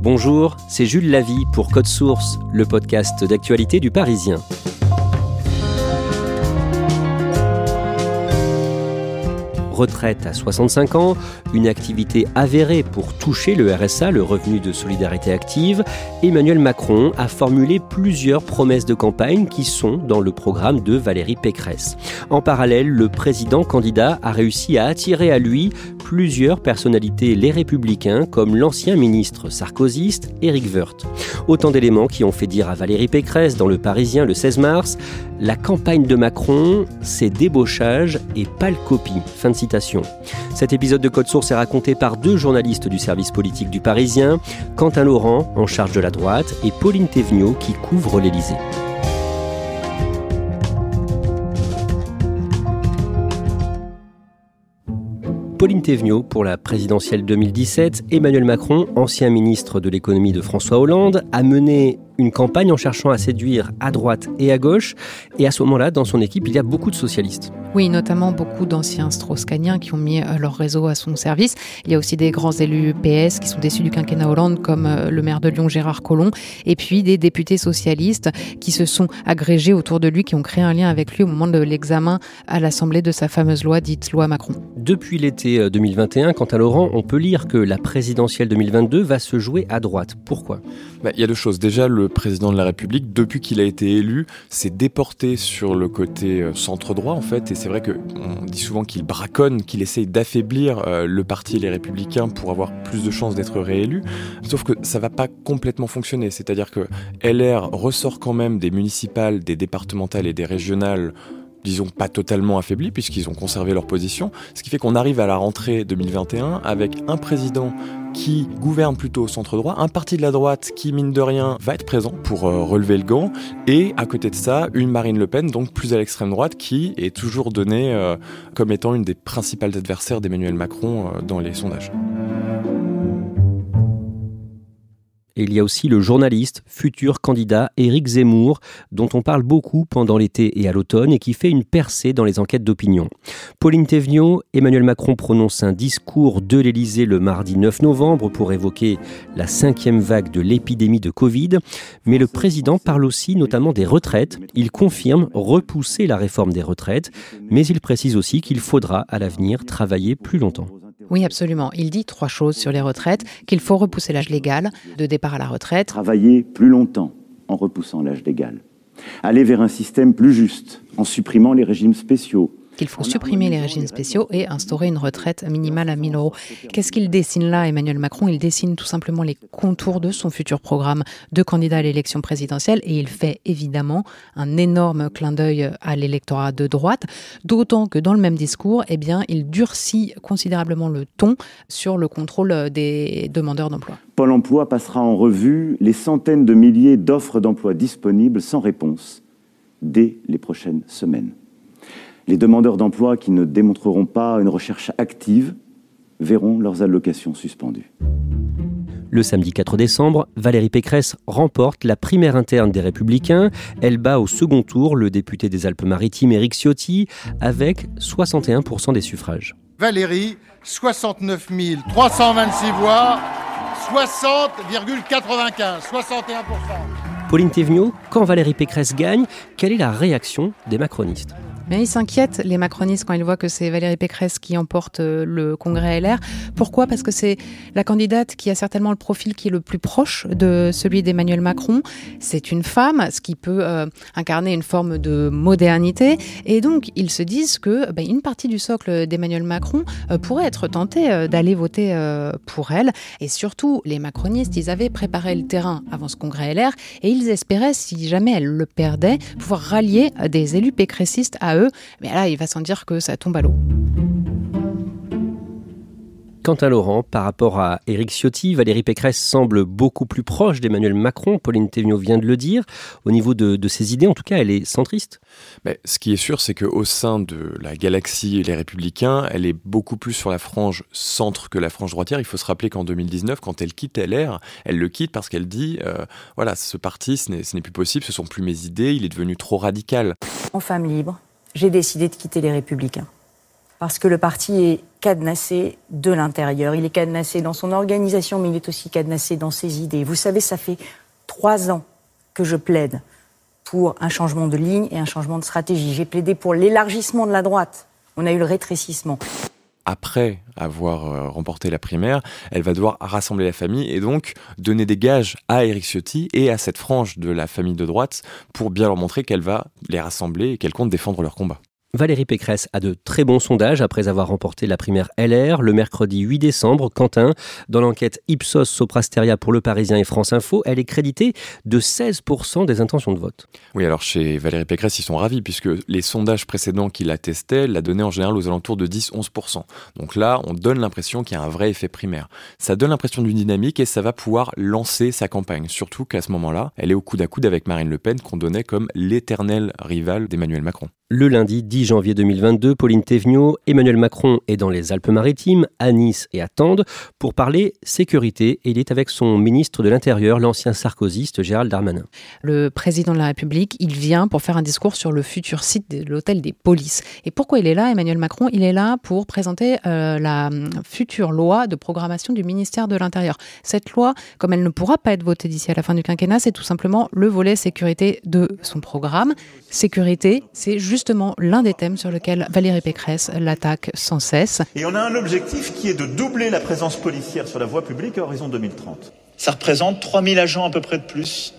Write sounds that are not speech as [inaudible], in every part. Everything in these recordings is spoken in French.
Bonjour, c'est Jules Lavie pour Code Source, le podcast d'actualité du Parisien. retraite à 65 ans, une activité avérée pour toucher le RSA, le revenu de solidarité active, Emmanuel Macron a formulé plusieurs promesses de campagne qui sont dans le programme de Valérie Pécresse. En parallèle, le président candidat a réussi à attirer à lui plusieurs personnalités les républicains comme l'ancien ministre sarkozyste Éric Woerth. Autant d'éléments qui ont fait dire à Valérie Pécresse dans Le Parisien le 16 mars la campagne de Macron, c'est débauchage et pâle copie. Fin de. Cet épisode de Code Source est raconté par deux journalistes du service politique du Parisien, Quentin Laurent, en charge de la droite, et Pauline Thévenot, qui couvre l'Élysée. Pauline Thévenot pour la présidentielle 2017, Emmanuel Macron, ancien ministre de l'économie de François Hollande, a mené une campagne en cherchant à séduire à droite et à gauche. Et à ce moment-là, dans son équipe, il y a beaucoup de socialistes. Oui, notamment beaucoup d'anciens strauss qui ont mis euh, leur réseau à son service. Il y a aussi des grands élus PS qui sont déçus du quinquennat Hollande, comme euh, le maire de Lyon, Gérard Collomb, et puis des députés socialistes qui se sont agrégés autour de lui, qui ont créé un lien avec lui au moment de l'examen à l'Assemblée de sa fameuse loi dite loi Macron. Depuis l'été 2021, euh, quant à Laurent, on peut lire que la présidentielle 2022 va se jouer à droite. Pourquoi? Bah, Il y a deux choses. Déjà, le président de la République, depuis qu'il a été élu, s'est déporté sur le côté euh, centre-droit, en fait. Et c'est vrai qu'on dit souvent qu'il braconne, qu'il essaye d'affaiblir euh, le parti Les Républicains pour avoir plus de chances d'être réélu. Sauf que ça va pas complètement fonctionner. C'est-à-dire que LR ressort quand même des municipales, des départementales et des régionales disons pas totalement affaiblis puisqu'ils ont conservé leur position, ce qui fait qu'on arrive à la rentrée 2021 avec un président qui gouverne plutôt au centre droit, un parti de la droite qui, mine de rien, va être présent pour euh, relever le gant, et à côté de ça, une Marine Le Pen, donc plus à l'extrême droite, qui est toujours donnée euh, comme étant une des principales adversaires d'Emmanuel Macron euh, dans les sondages. Et il y a aussi le journaliste, futur candidat Éric Zemmour, dont on parle beaucoup pendant l'été et à l'automne et qui fait une percée dans les enquêtes d'opinion. Pauline Thévenot, Emmanuel Macron prononce un discours de l'Élysée le mardi 9 novembre pour évoquer la cinquième vague de l'épidémie de Covid. Mais le président parle aussi notamment des retraites. Il confirme repousser la réforme des retraites, mais il précise aussi qu'il faudra à l'avenir travailler plus longtemps. Oui, absolument. Il dit trois choses sur les retraites, qu'il faut repousser l'âge légal de départ à la retraite. Travailler plus longtemps en repoussant l'âge légal. Aller vers un système plus juste en supprimant les régimes spéciaux, qu'il faut supprimer les régimes spéciaux et instaurer une retraite minimale à 1000 euros. Qu'est-ce qu'il dessine là, Emmanuel Macron? Il dessine tout simplement les contours de son futur programme de candidat à l'élection présidentielle et il fait évidemment un énorme clin d'œil à l'électorat de droite, d'autant que dans le même discours, eh il durcit considérablement le ton sur le contrôle des demandeurs d'emploi. Pôle emploi passera en revue les centaines de milliers d'offres d'emploi disponibles sans réponse dès les prochaines semaines. Les demandeurs d'emploi qui ne démontreront pas une recherche active verront leurs allocations suspendues. Le samedi 4 décembre, Valérie Pécresse remporte la primaire interne des Républicains. Elle bat au second tour le député des Alpes-Maritimes Éric Ciotti avec 61% des suffrages. Valérie, 69 326 voix, 60,95, 61%. Pauline Thévenot, quand Valérie Pécresse gagne, quelle est la réaction des macronistes? Ils s'inquiètent, les macronistes, quand ils voient que c'est Valérie Pécresse qui emporte euh, le congrès LR. Pourquoi? Parce que c'est la candidate qui a certainement le profil qui est le plus proche de celui d'Emmanuel Macron. C'est une femme, ce qui peut euh, incarner une forme de modernité. Et donc, ils se disent que ben, une partie du socle d'Emmanuel Macron euh, pourrait être tentée d'aller voter pour elle. Et surtout, les macronistes, ils avaient préparé le terrain avant ce congrès LR et ils espéraient, si jamais elle le perdait, pouvoir rallier des élus pécressistes à eux. Mais là, il va sans dire que ça tombe à l'eau. Quant à Laurent, par rapport à Éric Ciotti, Valérie Pécresse semble beaucoup plus proche d'Emmanuel Macron. Pauline Thévenot vient de le dire. Au niveau de, ses idées, en tout cas, elle est centriste. Mais ce qui est sûr, c'est qu'au sein de la galaxie et les Républicains, elle est beaucoup plus sur la frange centre que la frange droitière. Il faut se rappeler qu'en 2019, quand elle quitte LR, elle le quitte parce qu'elle dit euh, voilà, ce parti, ce n'est plus possible, ce sont plus mes idées, il est devenu trop radical. En femme libre, j'ai décidé de quitter les Républicains parce que le parti est cadenassé de l'intérieur. Il est cadenassé dans son organisation, mais il est aussi cadenassé dans ses idées. Vous savez, ça fait trois ans que je plaide pour un changement de ligne et un changement de stratégie. J'ai plaidé pour l'élargissement de la droite. On a eu le rétrécissement. Après avoir euh, remporté la primaire, elle va devoir rassembler la famille et donc donner des gages à Éric Ciotti et à cette frange de la famille de droite pour bien leur montrer qu'elle va les rassembler et qu'elle compte défendre leur combat. Valérie Pécresse a de très bons sondages après avoir remporté la primaire LR le mercredi 8 décembre. Quentin, dans l'enquête Ipsos Soprasteria pour Le Parisien et France Info, elle est créditée de 16% des intentions de vote. Oui, alors chez Valérie Pécresse, ils sont ravis puisque les sondages précédents qu'il a testés la donnaient en général aux alentours de 10-11%. Donc là, on donne l'impression qu'il y a un vrai effet primaire. Ça donne l'impression d'une dynamique et ça va pouvoir lancer sa campagne. Surtout qu'à ce moment-là, elle est au coude à coude avec Marine Le Pen qu'on donnait comme l'éternel rival d'Emmanuel Macron. Le lundi 10 janvier 2022, Pauline Thévenot, Emmanuel Macron est dans les Alpes-Maritimes, à Nice et à Tende, pour parler sécurité. Et il est avec son ministre de l'Intérieur, l'ancien sarkozyste Gérald Darmanin. Le président de la République, il vient pour faire un discours sur le futur site de l'hôtel des polices. Et pourquoi il est là, Emmanuel Macron? Il est là pour présenter euh, la future loi de programmation du ministère de l'Intérieur. Cette loi, comme elle ne pourra pas être votée d'ici à la fin du quinquennat, c'est tout simplement le volet sécurité de son programme. Sécurité, c'est juste justement l'un des thèmes sur lesquels Valérie Pécresse l'attaque sans cesse. Et on a un objectif qui est de doubler la présence policière sur la voie publique à horizon 2030. Ça représente 3000 agents à peu près de plus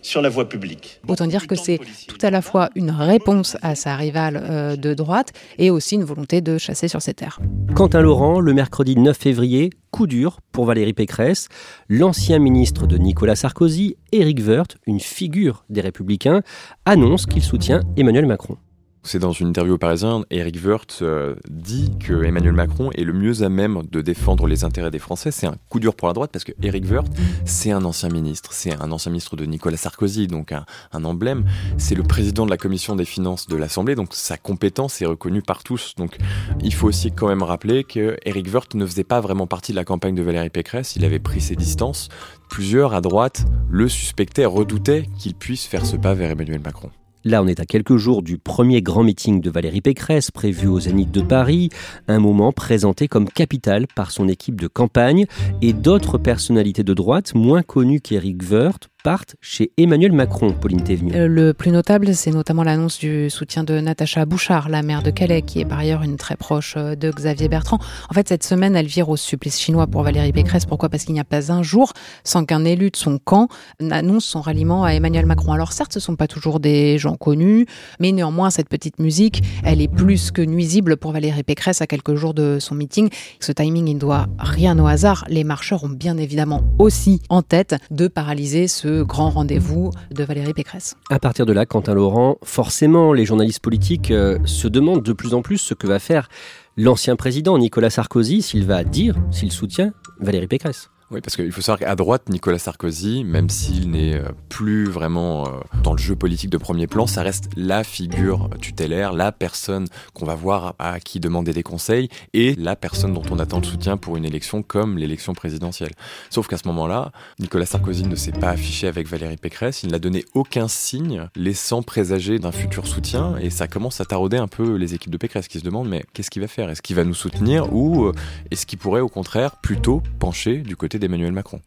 sur la voie publique. Autant dire que c'est tout à la fois une réponse à sa rivale euh, de droite et aussi une volonté de chasser sur ses terres. Quentin Laurent, le mercredi 9 février, coup dur pour Valérie Pécresse. L'ancien ministre de Nicolas Sarkozy, Éric Woerth, une figure des Républicains, annonce qu'il soutient Emmanuel Macron. C'est dans une interview au Parisien, Eric Woerth euh, dit que Emmanuel Macron est le mieux à même de défendre les intérêts des Français. C'est un coup dur pour la droite parce que Eric Woerth, c'est un ancien ministre, c'est un ancien ministre de Nicolas Sarkozy, donc un, un emblème. C'est le président de la commission des finances de l'Assemblée, donc sa compétence est reconnue par tous. Donc il faut aussi quand même rappeler que Eric Woerth ne faisait pas vraiment partie de la campagne de Valérie Pécresse. Il avait pris ses distances. Plusieurs à droite le suspectaient, redoutaient qu'il puisse faire ce pas vers Emmanuel Macron. Là, on est à quelques jours du premier grand meeting de Valérie Pécresse prévu au Zénith de Paris, un moment présenté comme capital par son équipe de campagne et d'autres personnalités de droite moins connues qu'Éric Woerth, partent chez Emmanuel Macron, Pauline. Euh, le plus notable, c'est notamment l'annonce du soutien de Natacha Bouchard, la maire de Calais, qui est par ailleurs une très proche euh, de Xavier Bertrand. En fait, cette semaine, elle vire au supplice chinois pour Valérie Pécresse. Pourquoi? Parce qu'il n'y a pas un jour sans qu'un élu de son camp annonce son ralliement à Emmanuel Macron. Alors certes, ce ne sont pas toujours des gens connus, mais néanmoins, cette petite musique, elle est plus que nuisible pour Valérie Pécresse à quelques jours de son meeting. Ce timing, il ne doit rien au hasard. Les marcheurs ont bien évidemment aussi en tête de paralyser ce grand rendez-vous de Valérie Pécresse. À partir de là, Quentin Laurent, forcément, les journalistes politiques euh, se demandent de plus en plus ce que va faire l'ancien président Nicolas Sarkozy s'il va dire, s'il soutient Valérie Pécresse. Oui, parce qu'il faut savoir qu'à droite, Nicolas Sarkozy, même s'il n'est euh, plus vraiment euh, dans le jeu politique de premier plan, ça reste la figure tutélaire, la personne qu'on va voir à qui demander des conseils et la personne dont on attend le soutien pour une élection comme l'élection présidentielle. Sauf qu'à ce moment-là, Nicolas Sarkozy ne s'est pas affiché avec Valérie Pécresse, il n'a donné aucun signe laissant présager d'un futur soutien et ça commence à tarauder un peu les équipes de Pécresse qui se demandent mais qu'est-ce qu'il va faire? Est-ce qu'il va nous soutenir ou euh, est-ce qu'il pourrait au contraire plutôt pencher du côté d'Emmanuel Macron.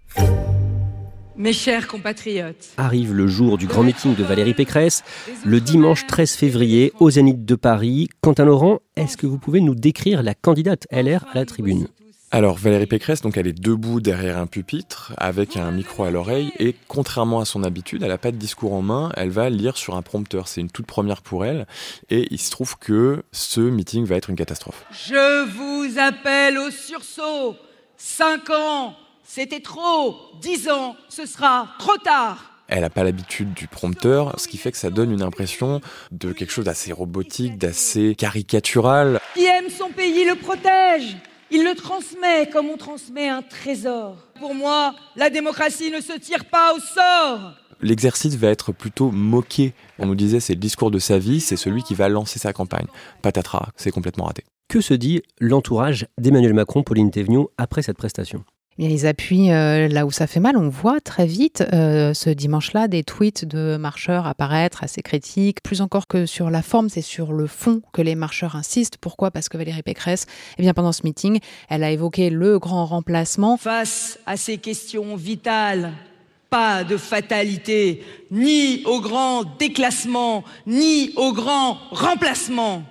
Mes chers compatriotes. Arrive le jour du grand meeting de Valérie Pécresse, le dimanche 13 février au Zénith de Paris. Quentin Laurent, est-ce que vous pouvez nous décrire la candidate LR à la tribune? Alors Valérie Pécresse, donc elle est debout derrière un pupitre avec un micro à l'oreille et contrairement à son habitude, elle n'a pas de discours en main, elle va lire sur un prompteur. C'est une toute première pour elle et il se trouve que ce meeting va être une catastrophe. Je vous appelle au sursaut. Cinq ans, c'était trop. Dix ans, ce sera trop tard. Elle n'a pas l'habitude du prompteur, ce qui fait que ça donne une impression de quelque chose d'assez robotique, d'assez caricatural. Qui aime son pays le protège. Il le transmet comme on transmet un trésor. Pour moi, la démocratie ne se tire pas au sort. L'exercice va être plutôt moqué. On nous disait c'est le discours de sa vie, c'est celui qui va lancer sa campagne. Patatras, c'est complètement raté. Que se dit l'entourage d'Emmanuel Macron, Pauline Thévenoud, après cette prestation? Ils appuient euh, là où ça fait mal. On voit très vite euh, ce dimanche-là des tweets de marcheurs apparaître assez critiques. Plus encore que sur la forme, c'est sur le fond que les marcheurs insistent. Pourquoi? Parce que Valérie Pécresse, eh bien, pendant ce meeting, elle a évoqué le grand remplacement. Face à ces questions vitales, pas de fatalité, ni au grand déclassement, ni au grand remplacement.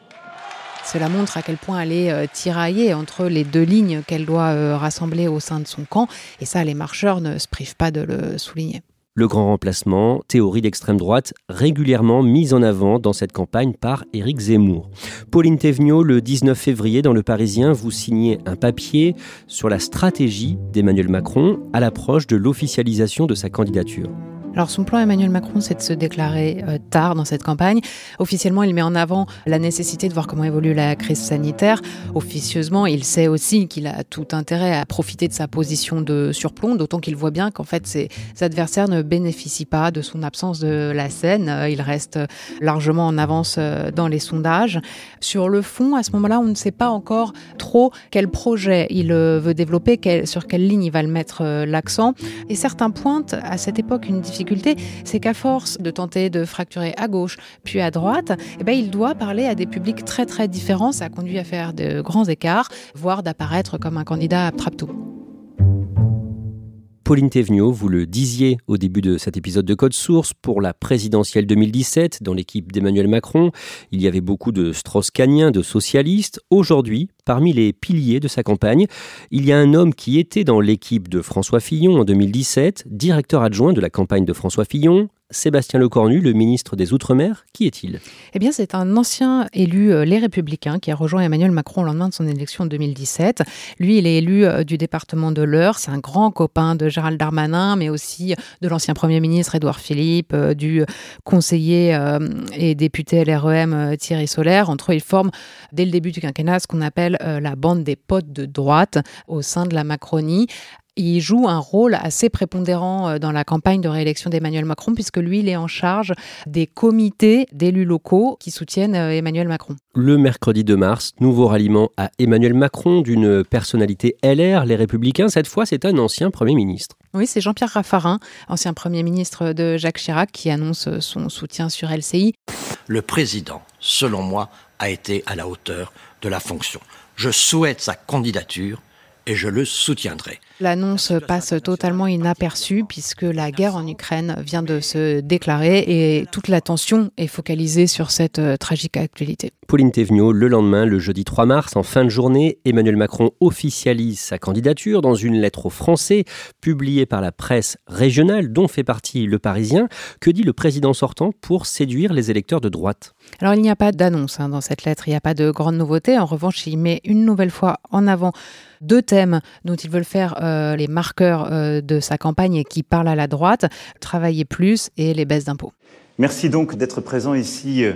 Cela montre à quel point elle est euh, tiraillée entre les deux lignes qu'elle doit euh, rassembler au sein de son camp. Et ça, les marcheurs ne se privent pas de le souligner. Le grand remplacement, théorie d'extrême droite, régulièrement mise en avant dans cette campagne par Éric Zemmour. Pauline Thévenot, le 19 février, dans Le Parisien, vous signez un papier sur la stratégie d'Emmanuel Macron à l'approche de l'officialisation de sa candidature. Alors son plan Emmanuel Macron, c'est de se déclarer euh, tard dans cette campagne. Officiellement, il met en avant la nécessité de voir comment évolue la crise sanitaire. Officieusement, il sait aussi qu'il a tout intérêt à profiter de sa position de surplomb, d'autant qu'il voit bien qu'en fait ses adversaires ne bénéficient pas de son absence de la scène. Euh, il reste largement en avance euh, dans les sondages. Sur le fond, à ce moment-là, on ne sait pas encore trop quel projet il veut développer, sur quelle ligne il va le mettre l'accent. Et certains pointent à cette époque une difficulté c'est qu'à force de tenter de fracturer à gauche puis à droite, eh ben, il doit parler à des publics très très différents. Ça conduit à faire de grands écarts, voire d'apparaître comme un candidat à tout Pauline Thévenot, vous le disiez au début de cet épisode de Code Source, pour la présidentielle 2017, dans l'équipe d'Emmanuel Macron, il y avait beaucoup de Strauss-Caniens, de socialistes. Aujourd'hui, parmi les piliers de sa campagne, il y a un homme qui était dans l'équipe de François Fillon en 2017, directeur adjoint de la campagne de François Fillon, Sébastien Lecornu, le ministre des Outre-mer, qui est-il? Eh bien, c'est un ancien élu euh, Les Républicains qui a rejoint Emmanuel Macron au lendemain de son élection en 2017. Lui, il est élu euh, du département de l'Eure. C'est un grand copain de Gérald Darmanin, mais aussi de l'ancien Premier ministre Édouard Philippe, euh, du conseiller et député LREM Thierry Solaire. Entre eux, ils forment dès le début du quinquennat ce qu'on appelle la bande des potes de droite au sein de la Macronie il joue un rôle assez prépondérant euh, dans la campagne de réélection d'Emmanuel Macron, puisque lui, il est en charge des comités d'élus locaux qui soutiennent euh, Emmanuel Macron. Le mercredi 2 mars, nouveau ralliement à Emmanuel Macron d'une personnalité LR, les Républicains. Cette fois, c'est un ancien Premier ministre. Oui, c'est Jean-Pierre Raffarin, ancien Premier ministre de Jacques Chirac, qui annonce son soutien sur LCI. Le président, selon moi, a été à la hauteur de la fonction. Je souhaite sa candidature et je le soutiendrai. L'annonce passe totalement inaperçue puisque la guerre en Ukraine vient de se déclarer et toute l'attention est focalisée sur cette euh, tragique actualité. Pauline Thévenot, le lendemain, le jeudi 3 mars, en fin de journée, Emmanuel Macron officialise sa candidature dans une lettre aux Français publiée par la presse régionale dont fait partie Le Parisien. Que dit le président sortant pour séduire les électeurs de droite? Alors il n'y a pas d'annonce hein, dans cette lettre, il n'y a pas de grande nouveauté. En revanche, il met une nouvelle fois en avant deux thèmes dont il veut faire euh, les marqueurs euh, de sa campagne et qui parlent à la droite, travailler plus et les baisses d'impôts. Merci donc d'être présent ici euh,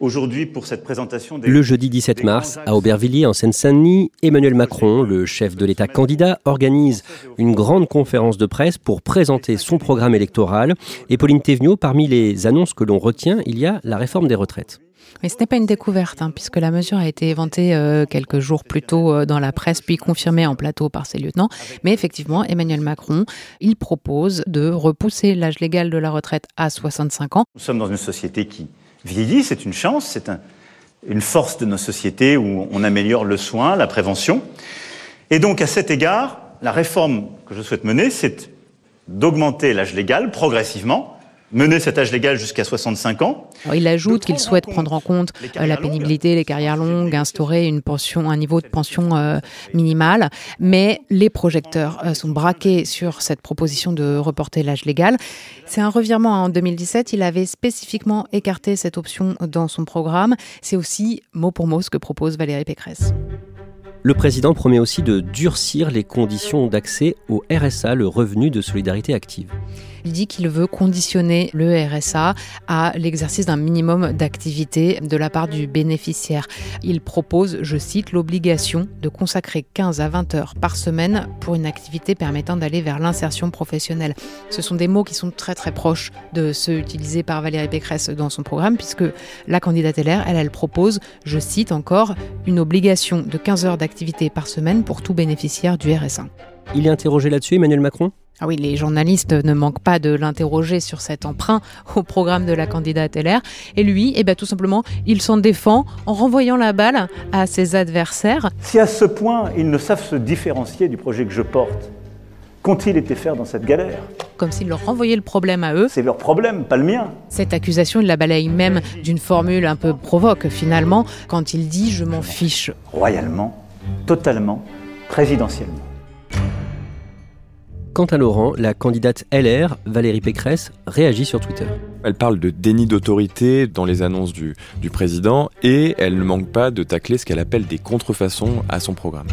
aujourd'hui pour cette présentation. Le jeudi 17 mars, à Aubervilliers, en Seine-Saint-Denis, Emmanuel Macron, le chef de l'État candidat, organise une grande conférence de presse pour présenter son programme électoral. Et Pauline Thévenot, parmi les annonces que l'on retient, il y a la réforme des retraites. Mais ce n'est pas une découverte, hein, puisque la mesure a été éventée euh, quelques jours plus tôt euh, dans la presse, puis confirmée en plateau par ses lieutenants. Mais effectivement, Emmanuel Macron, il propose de repousser l'âge légal de la retraite à 65 ans. Nous sommes dans une société qui vieillit, c'est une chance, c'est une force de nos sociétés où on améliore le soin, la prévention. Et donc, à cet égard, la réforme que je souhaite mener, c'est d'augmenter l'âge légal progressivement mener cet âge légal jusqu'à 65 ans. il ajoute qu'il souhaite prendre en compte euh, la pénibilité, les carrières longues, instaurer une pension, un niveau de pension euh, minimal, mais les projecteurs euh, sont braqués sur cette proposition de reporter l'âge légal. C'est un revirement en 2017. Il avait spécifiquement écarté cette option dans son programme. C'est aussi mot pour mot ce que propose Valérie Pécresse. Le président promet aussi de durcir les conditions d'accès au RSA, le revenu de solidarité active. Il dit qu'il veut conditionner le RSA à l'exercice d'un minimum d'activité de la part du bénéficiaire. Il propose, je cite, l'obligation de consacrer 15 à 20 heures par semaine pour une activité permettant d'aller vers l'insertion professionnelle. Ce sont des mots qui sont très très proches de ceux utilisés par Valérie Pécresse dans son programme, puisque la candidate LR, elle, elle propose, je cite encore, une obligation de 15 heures d'activité par semaine pour tout bénéficiaire du RSA. Il est interrogé là-dessus, Emmanuel Macron? Ah oui, les journalistes ne manquent pas de l'interroger sur cet emprunt [laughs] au programme de la candidate LR. Et lui, eh bien, tout simplement, il s'en défend en renvoyant la balle à ses adversaires. Si à ce point ils ne savent se différencier du projet que je porte, qu'ont-ils été faire dans cette galère? Comme s'il leur renvoyait le problème à eux. C'est leur problème, pas le mien. Cette accusation, il la balaye même d'une formule un peu provoque finalement, quand il dit ⁇ je m'en fiche ⁇ Royalement, totalement, présidentiellement. Quant à Laurent, la candidate LR, Valérie Pécresse, réagit sur Twitter. Elle parle de déni d'autorité dans les annonces du, du président et elle ne manque pas de tacler ce qu'elle appelle des contrefaçons à son programme.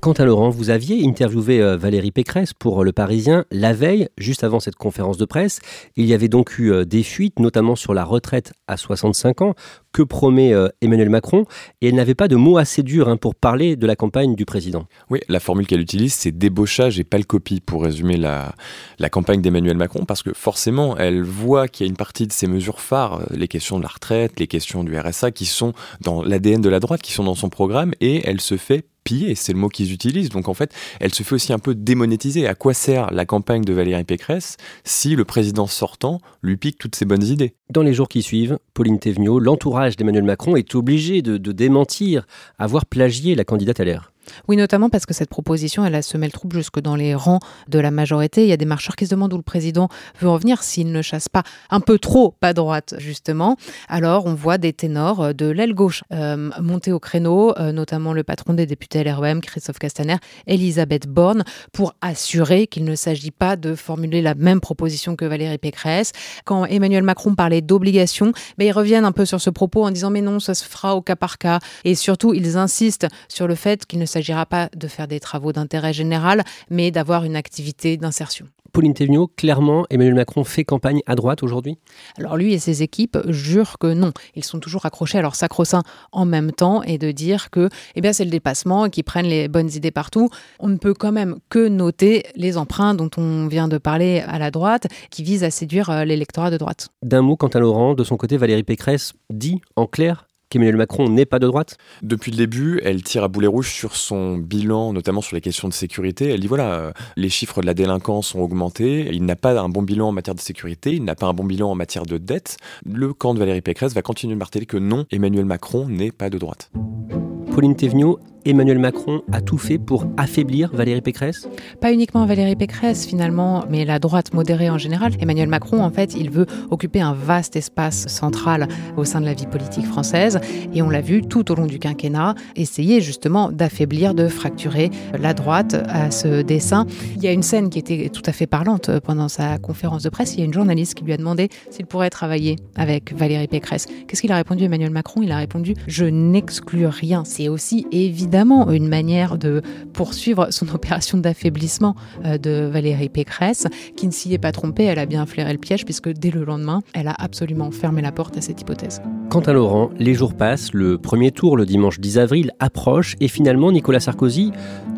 Quant à Laurent, vous aviez interviewé euh, Valérie Pécresse pour euh, Le Parisien la veille, juste avant cette conférence de presse. Il y avait donc eu euh, des fuites, notamment sur la retraite à 65 ans, que promet Emmanuel Macron, et elle n'avait pas de mots assez durs hein, pour parler de la campagne du président. Oui, la formule qu'elle utilise, c'est débauchage et pas le copie pour résumer la campagne d'Emmanuel Macron, parce que forcément, elle voit qu'il y a une partie de ses mesures phares, les questions de la retraite, les questions du RSA, qui sont dans l'ADN de la droite, qui sont dans son programme, et elle se fait piller, c'est le mot qu'ils utilisent. Donc en fait, elle se fait aussi un peu démonétiser. À quoi sert la campagne de Valérie Pécresse si le président sortant lui pique toutes ses bonnes idées? Dans les jours qui suivent, Pauline Thévenot, l'entourage d'Emmanuel Macron est obligé de, de démentir avoir plagié la candidate à l'air. Oui, notamment parce que cette proposition, elle a semé le trouble jusque dans les rangs de la majorité. Il y a des marcheurs qui se demandent où le président veut en venir s'il ne chasse pas un peu trop pas droite, justement. Alors, on voit des ténors euh, de l'aile gauche euh, monter au créneau, euh, notamment le patron des députés LREM, Christophe Castaner, Elisabeth Borne, pour assurer qu'il ne s'agit pas de formuler la même proposition que Valérie Pécresse. Quand Emmanuel Macron parlait d'obligation, mais ils reviennent un peu sur ce propos en disant mais non, ça se fera au cas par cas. Et surtout, ils insistent sur le fait qu'il ne s'agit s'agira pas de faire des travaux d'intérêt général, mais d'avoir une activité d'insertion. Pauline Thévenot, clairement, Emmanuel Macron fait campagne à droite aujourd'hui? Alors lui et ses équipes jurent que non. Ils sont toujours accrochés à leur sacro-saint en même temps et de dire que eh bien, c'est le dépassement et qu'ils prennent les bonnes idées partout. On ne peut quand même que noter les emprunts dont on vient de parler à la droite qui visent à séduire euh, l'électorat de droite. D'un mot, quant à Laurent, de son côté, Valérie Pécresse dit en clair qu'Emmanuel Macron n'est pas de droite Depuis le début, elle tire à boulet rouge sur son bilan, notamment sur les questions de sécurité. Elle dit voilà, euh, les chiffres de la délinquance ont augmenté, il n'a pas un bon bilan en matière de sécurité, il n'a pas un bon bilan en matière de dette. Le camp de Valérie Pécresse va continuer de marteler que non, Emmanuel Macron n'est pas de droite. Pauline Thévenot, Emmanuel Macron a tout fait pour affaiblir Valérie Pécresse? Pas uniquement Valérie Pécresse finalement, mais la droite modérée en général. Emmanuel Macron, en fait, il veut occuper un vaste espace central au sein de la vie politique française. Et on l'a vu tout au long du quinquennat, essayer justement d'affaiblir, de fracturer la droite à ce dessin. Il y a une scène qui était tout à fait parlante pendant sa conférence de presse. Il y a une journaliste qui lui a demandé s'il pourrait travailler avec Valérie Pécresse. Qu'est-ce qu'il a répondu Emmanuel Macron? Il a répondu Je n'exclus rien. C'est aussi évident évidemment une manière de poursuivre son [laughs] opération d'affaiblissement euh, de Valérie Pécresse, qui ne s'y est pas trompée, elle a bien flairé le piège, puisque dès le lendemain, elle a absolument fermé la porte à cette hypothèse. Quant à Laurent, les jours passent, le premier tour, le dimanche 10 avril, approche, et finalement, Nicolas Sarkozy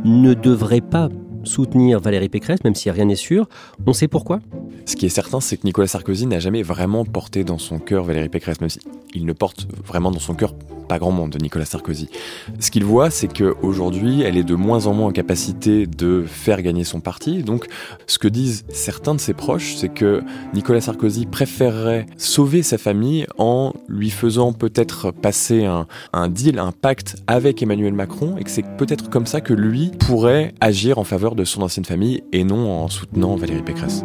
ne devrait pas soutenir Valérie Pécresse, même si rien n'est sûr. On sait pourquoi? Ce qui est certain, c'est que Nicolas Sarkozy n'a jamais vraiment porté dans son cœur Valérie Pécresse, même s'il ne porte vraiment dans son cœur pas grand monde, Nicolas Sarkozy. Ce qu'il voit, c'est qu'aujourd'hui, elle est de moins en moins en capacité de faire gagner son parti. Donc, ce que disent certains de ses proches, c'est que Nicolas Sarkozy préférerait sauver sa famille en lui faisant peut-être passer un, un deal, un pacte avec Emmanuel Macron, et que c'est peut-être comme ça que lui pourrait agir en faveur de son ancienne famille et non en soutenant Valérie Pécresse.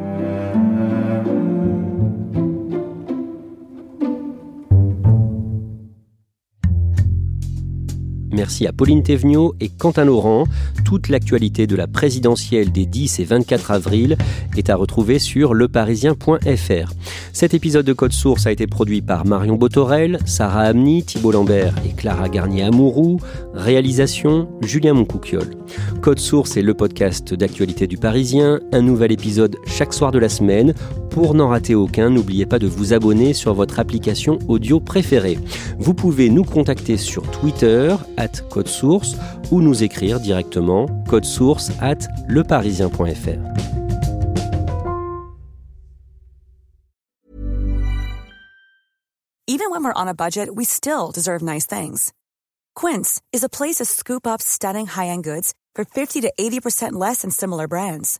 Merci à Pauline Thévenot et Quentin Laurent. Toute l'actualité de la présidentielle des 10 et 24 avril est à retrouver sur leparisien.fr. Cet épisode de Code Source a été produit par Marion Botorel, Sarah Amni, Thibault Lambert et Clara Garnier-Amouroux. Réalisation Julien Moncouquiol. Code Source est le podcast d'actualité du Parisien. Un nouvel épisode chaque soir de la semaine. Pour n'en rater aucun, n'oubliez pas de vous abonner sur votre application audio préférée. Vous pouvez nous contacter sur Twitter, at code source, ou nous écrire directement code source at leparisien.fr. Even when we're on a budget, we still deserve nice things. Quince is a place to scoop up stunning high-end goods for 50 to 80% less than similar brands.